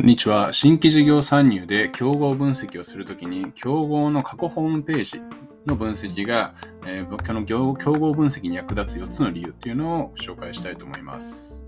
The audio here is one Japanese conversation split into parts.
こんにちは。新規事業参入で競合分析をするときに、競合の過去ホームページの分析が、えー、の競合分析に役立つ4つの理由っていうのを紹介したいと思います。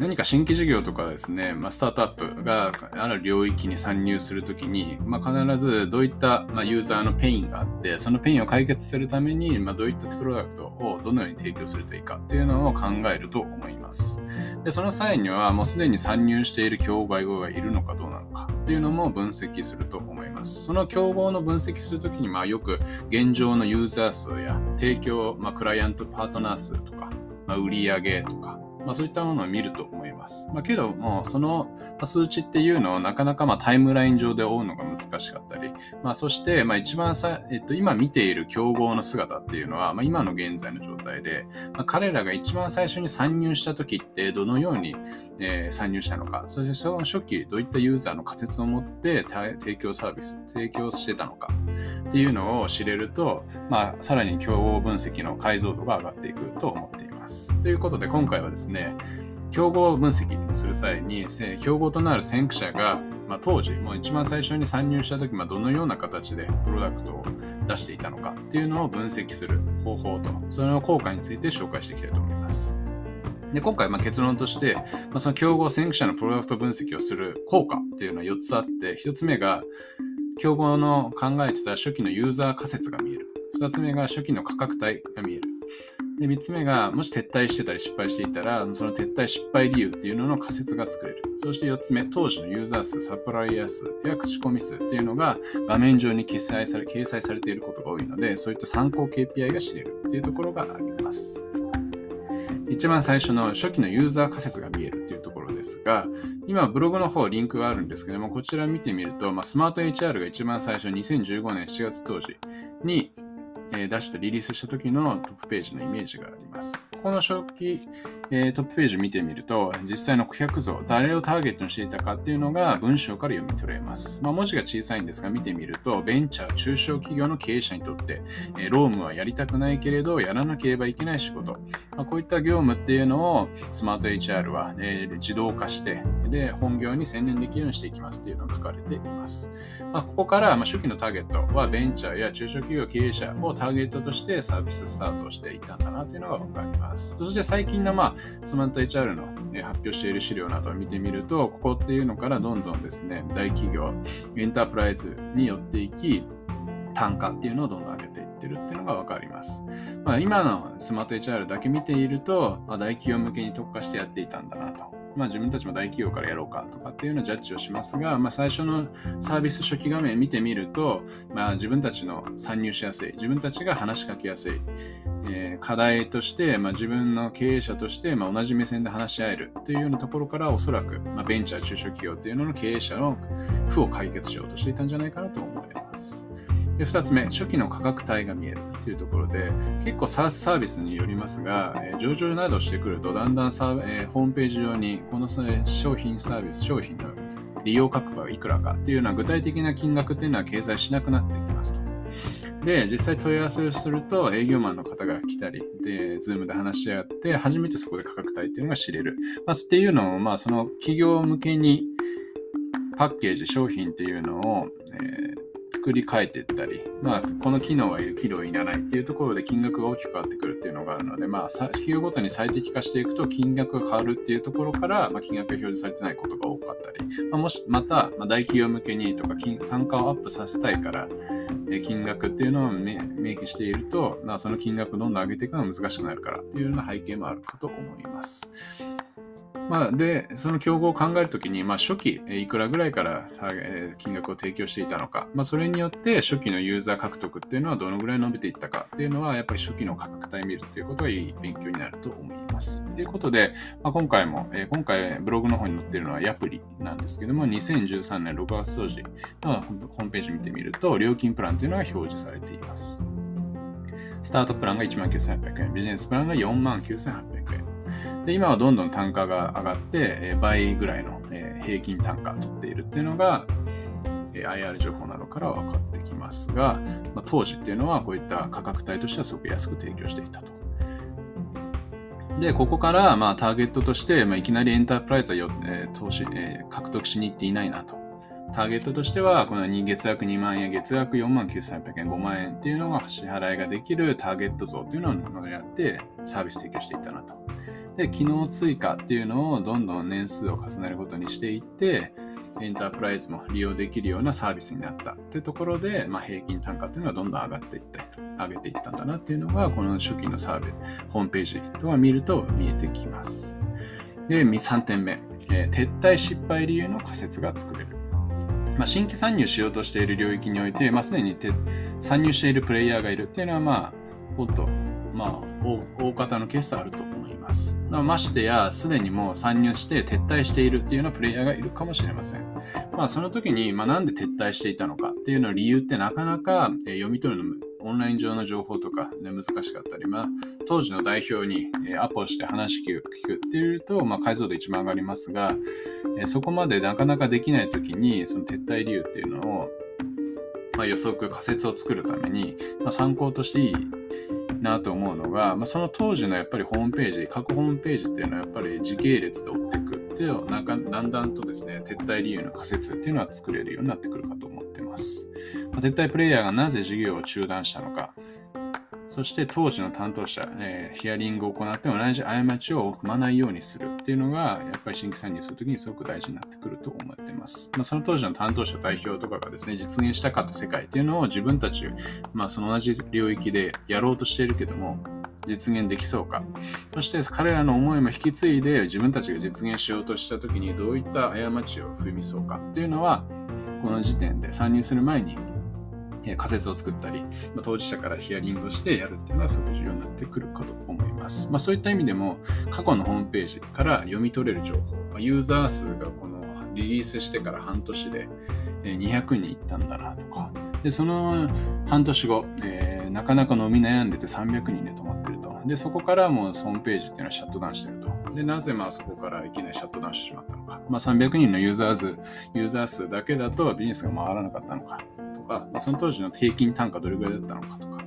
何か新規事業とかですね、まあ、スタートアップがある領域に参入するときに、まあ、必ずどういった、まあ、ユーザーのペインがあって、そのペインを解決するために、まあ、どういったプロダクトをどのように提供するといいかっていうのを考えると思います。で、その際にはもうすでに参入している競合がいるのかどうなのかっていうのも分析すると思います。その競合の分析するときに、まあ、よく現状のユーザー数や提供、まあ、クライアントパートナー数とか、まあ、売上とか、まあ、そういったものを見ると思います。まあ、けども、その数値っていうのをなかなかまタイムライン上で追うのが難しかったり、まあ、そして、まあ、一番さ、えっと、今見ている競合の姿っていうのは、まあ、今の現在の状態で、ま、彼らが一番最初に参入した時ってどのように、え、参入したのか、そしてその初期どういったユーザーの仮説を持って提供サービス、提供してたのかっていうのを知れると、まあ、さらに競合分析の解像度が上がっていくと思っています。ということで今回はですね、競合分析する際に、競合となる先駆者が、まあ、当時、もう一番最初に参入した時、まあ、どのような形でプロダクトを出していたのかっていうのを分析する方法と、その効果について紹介していきたいと思います。で今回ま結論として、まあ、その競合先駆者のプロダクト分析をする効果っていうのは4つあって、1つ目が競合の考えてた初期のユーザー仮説が見える。2つ目が初期の価格帯が見える。で、3つ目が、もし撤退してたり失敗していたら、その撤退失敗理由っていうのの仮説が作れる。そして4つ目、当時のユーザー数、サプライヤー数や口コミ数っていうのが画面上に掲載され掲載されていることが多いので、そういった参考 KPI が知れるっていうところがあります。一番最初の初期のユーザー仮説が見えるっていうところですが、今ブログの方リンクがあるんですけども、こちら見てみると、まあ、スマート HR が一番最初2015年7月当時にえ出したリリースした時のトップページのイメージがあります。ここの初期、えトップページ見てみると、実際の顧客像、誰をターゲットにしていたかっていうのが文章から読み取れます。まあ、文字が小さいんですが、見てみると、ベンチャー、中小企業の経営者にとって、えロームはやりたくないけれど、やらなければいけない仕事。まあ、こういった業務っていうのを、スマート HR は、え自動化して、で、本業に専念できるようにしていきますっていうのが書かれています。まあ、ここから、ま初期のターゲットは、ベンチャーや中小企業経営者をターゲットとしてサービススタートしていたんだなというのがわかります。そして最近の、まあ、スマート HR の、ね、発表している資料などを見てみると、ここっていうのからどんどんですね、大企業、エンタープライズによっていき、単価っていうのをどんどん上げていってるっていうのがわかります。まあ、今のスマート HR だけ見ていると、大企業向けに特化してやっていたんだなと。まあ、自分たちも大企業からやろうかとかっていうのをジャッジをしますが、まあ、最初のサービス初期画面見てみると、まあ、自分たちの参入しやすい、自分たちが話しかけやすい、えー、課題として、まあ、自分の経営者として、まあ、同じ目線で話し合えるというようなところからおそらく、まあ、ベンチャー中小企業っていうのの経営者の負を解決しようとしていたんじゃないかなと思います。で2つ目、初期の価格帯が見えるというところで、結構 SaaS サービスによりますが、えー、上場などしてくると、だんだんサー、えー、ホームページ上に、この商品サービス、商品の利用価格はいくらかっていうのは具体的な金額っていうのは掲載しなくなってきますと。で、実際問い合わせをすると営業マンの方が来たり、で、ズームで話し合って、初めてそこで価格帯っていうのが知れる。まあ、っていうのを、まあ、その企業向けにパッケージ、商品っていうのを、えー作り変えていったり、まあ、この機能はいる、機能いらないっていうところで金額が大きく変わってくるっていうのがあるので、まあ、企業ごとに最適化していくと金額が変わるっていうところから、まあ、金額が表示されてないことが多かったり、まあ、もし、また、まあ、大企業向けにとか単価をアップさせたいから、え金額っていうのを明記していると、まあ、その金額をどんどん上げていくのが難しくなるからっていうような背景もあるかと思います。まあ、で、その競合を考えるときに、まあ、初期、いくらぐらいから金額を提供していたのか、まあ、それによって初期のユーザー獲得っていうのはどのぐらい伸びていったかっていうのは、やっぱり初期の価格帯見るっていうことがいい勉強になると思います。ということで、まあ、今回も、え、今回ブログの方に載ってるのはヤプリなんですけども、2013年6月当時のホームページ見てみると、料金プランっていうのが表示されています。スタートプランが19,800円、ビジネスプランが49,800円。で、今はどんどん単価が上がって、え倍ぐらいの、え平均単価を取っているっていうのが、え IR 情報などから分かってきますが、まあ、当時っていうのはこういった価格帯としてはすごく安く提供していたと。で、ここから、まあ、ターゲットとして、まあ、いきなりエンタープライズはよ、えー、投資、えー、獲得しに行っていないなと。ターゲットとしては、この月額2万円、月額4万9800円、5万円っていうのが支払いができるターゲット像っていうのをやってサービス提供していたなと。で、機能追加っていうのをどんどん年数を重ねることにしていって、エンタープライズも利用できるようなサービスになったってところで、まあ、平均単価っていうのはどんどん上がっていった上げていったんだなっていうのが、この初期のサービス、ホームページとか見ると見えてきます。で、3点目、えー、撤退失敗理由の仮説が作れる。まあ、新規参入しようとしている領域において、まあ、すでに参入しているプレイヤーがいるっていうのは、まあ、もっと、まあ、大方のケースあると。ましてや、すでにもう参入して撤退しているっていうようなプレイヤーがいるかもしれません。まあ、その時に、まあ、なんで撤退していたのかっていうの理由ってなかなか、読み取るのオンライン上の情報とかで難しかったり、まあ、当時の代表に、えアポして話聞くっていうと、まあ、解像度一番上がりますが、えそこまでなかなかできない時にその撤退理由っていうのを、まあ、予測仮説を作るために、まあ、参考としていいなと思うのが、まあ、その当時のやっぱりホームページ各ホームページっていうのはやっぱり時系列で追っていくっていうのかだんだんとですね撤退理由の仮説っていうのは作れるようになってくるかと思ってます。まあ、撤退プレイヤーがなぜ事業を中断したのか、そして当時の担当者、えー、ヒアリングを行って同じ過ちを踏まないようにするっていうのが、やっぱり新規参入するときにすごく大事になってくると思っています。まあ、その当時の担当者代表とかがですね、実現したかった世界っていうのを自分たち、まあ、その同じ領域でやろうとしているけども、実現できそうか。そして彼らの思いも引き継いで自分たちが実現しようとしたときにどういった過ちを踏みそうかっていうのは、この時点で参入する前に仮説を作ったり、ま、当事者からヒアリングをしてやるっていうのはすごく重要になってくるかと思います。まあ、そういった意味でも過去のホームページから読み取れる情報、ま、ユーザー数がこのリリースしてから半年で200人いったんだなとか、でその半年後、えー、なかなか伸び悩んでて300人で止まってると。で、そこからもうホームページっていうのはシャットダウンしてると。で、なぜまあそこからいきなりシャットダウンしてしまったのか。まあ300人のユーザー数、ユーザー数だけだとビジネスが回らなかったのか。か、まあ、その当時の平均単価どれぐらいだったのかとか、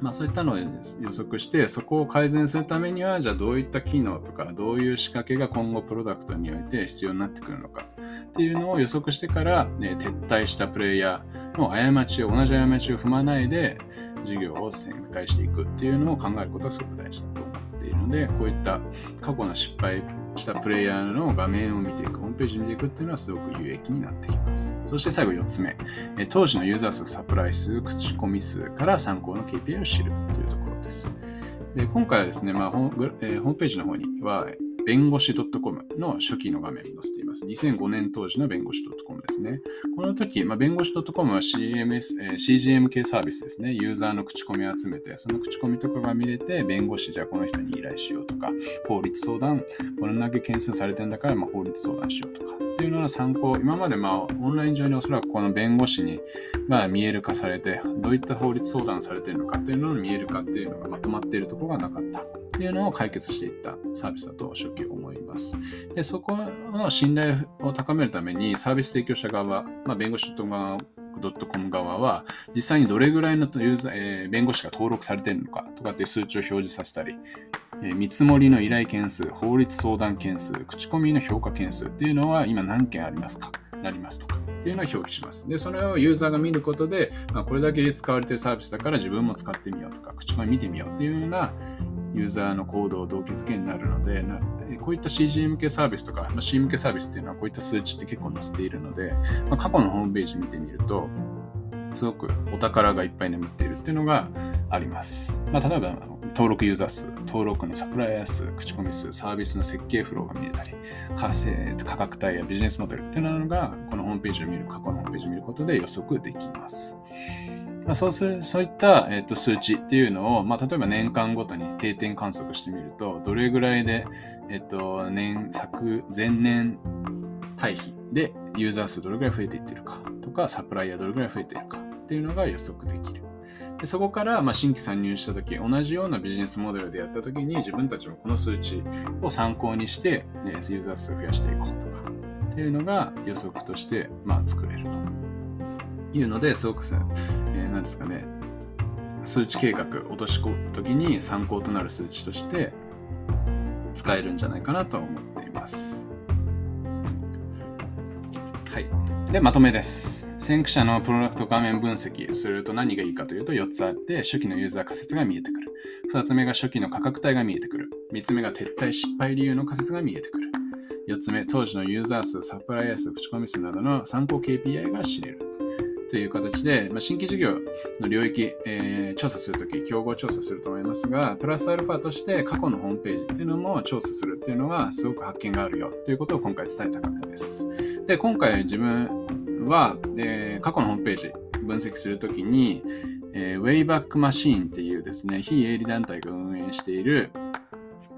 まあ、そういったのを予測して、そこを改善するためには、じゃあどういった機能とか、どういう仕掛けが今後プロダクトにおいて必要になってくるのか。っていうのを予測してから、ね、撤退したプレイヤーの過ちを、同じ過ちを踏まないで、事業を展開していくっていうのを考えることがすごく大事だと思っているので、こういった過去の失敗したプレイヤーの画面を見ていく、ホームページ見ていくっていうのはすごく有益になってきます。そして最後4つ目、当時のユーザー数、サプライ数、口コミ数から参考の KPI を知るというところです。で今回はですね、まあホえー、ホームページの方には、弁護士 .com の初期の画面に載せています。2005年当時の弁護士 .com ですね。この時、まあ、弁護士 .com は CMS、えー、CGM 系サービスですね。ユーザーの口コミを集めて、その口コミとかが見れて、弁護士じゃあこの人に依頼しようとか、法律相談、これだけ件数されてんだから、まあ、法律相談しようとか、っていうのの参考、今までまあオンライン上におそらくこの弁護士にが見える化されて、どういった法律相談されてるのかっていうのが見えるかっていうのがまとまっているところがなかった。っていうのを解決していったサービスだと初期思います。でそこの信頼を高めるためにサービス提供者側、まあ、弁護士と側 .com 側は実際にどれぐらいのユーザー、えー、弁護士が登録されているのかとかっていう数値を表示させたり、えー、見積もりの依頼件数、法律相談件数、口コミの評価件数っていうのは今何件ありますか？なりますとかっていうのを表記します。で、それをユーザーが見ることで、まあ、これだけ使われているサービスだから自分も使ってみようとか、口コミ見てみようっていうようなユーザーの行動を動機づけになるので、こういった CG 向けサービスとか、まあ、C 向けサービスっていうのはこういった数値って結構載せているので、まあ、過去のホームページ見てみると、すごくお宝がいっぱい眠っているっていうのがあります。まあ、例えば、登録ユーザー数、登録のサプライヤー数、口コミ数、サービスの設計フローが見れたり、価格帯やビジネスモデルっていうのが、このホームページを見る、過去のホームページを見ることで予測できます。まあ、そうするそういった、えー、と数値っていうのを、まあ、例えば年間ごとに定点観測してみると、どれぐらいで、え、ー、と、年、昨、前年対比でユーザー数どれぐらい増えていってるかとか、サプライヤーどれぐらい増えてるかっていうのが予測できる。でそこから、まあ、新規参入したとき、同じようなビジネスモデルでやったときに、自分たちもこの数値を参考にして、ね、ユーザー数を増やしていこうとかっていうのが予測として、まあ、作れるというので、すごくさ、えー、なんですかね、数値計画落とし込むときに参考となる数値として、使えるんじゃないかなと思っています。はい。で、まとめです。先駆者のプロダクト画面分析すると何がいいかというと4つあって、初期のユーザー仮説が見えてくる。2つ目が初期の価格帯が見えてくる。3つ目が撤退失敗理由の仮説が見えてくる。4つ目、当時のユーザー数、サプライヤー数、口コミ数などの参考 KPI が知れる。という形で、まあ、新規事業の領域、えー、調査するとき、競合調査すると思いますが、プラスアルファとして過去のホームページっていうのも調査するっていうのはすごく発見があるよということを今回伝えたかったです。で、今回自分は、えー、過去のホームページ分析するときに、えー、Wayback Machine っていうですね、非営利団体が運営している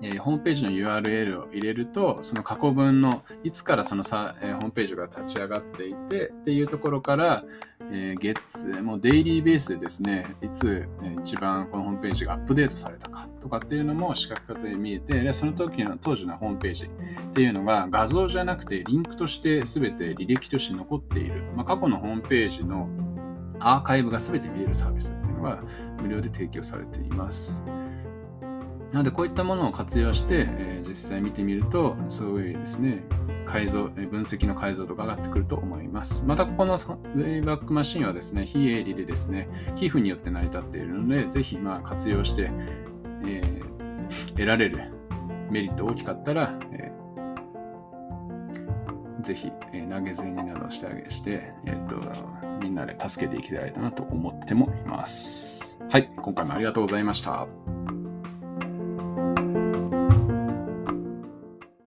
えー、ホームページの URL を入れると、その過去分のいつからそのさ、え、ホームページが立ち上がっていてっていうところから、えー、月、もうデイリーベースでですね、いつ、え一番このホームページがアップデートされたかとかっていうのも視覚化で見えて、でその時の当時のホームページっていうのが画像じゃなくてリンクとして全て履歴として残っている、まあ、過去のホームページのアーカイブが全て見えるサービスっていうのが無料で提供されています。なのでこういったものを活用して、え、実際見てみるとそういうですね改造分析の解像度が上がってくると思います。またここのウェイバックマシンはですね非営利でですね寄付によって成り立っているのでぜひまあ活用して、えー、得られるメリット大きかったら、えー、ぜひ、えー、投げ銭などしてあげして、えーと、みんなで助けていきたらいなと思ってもいます。はい、今回もありがとうございました。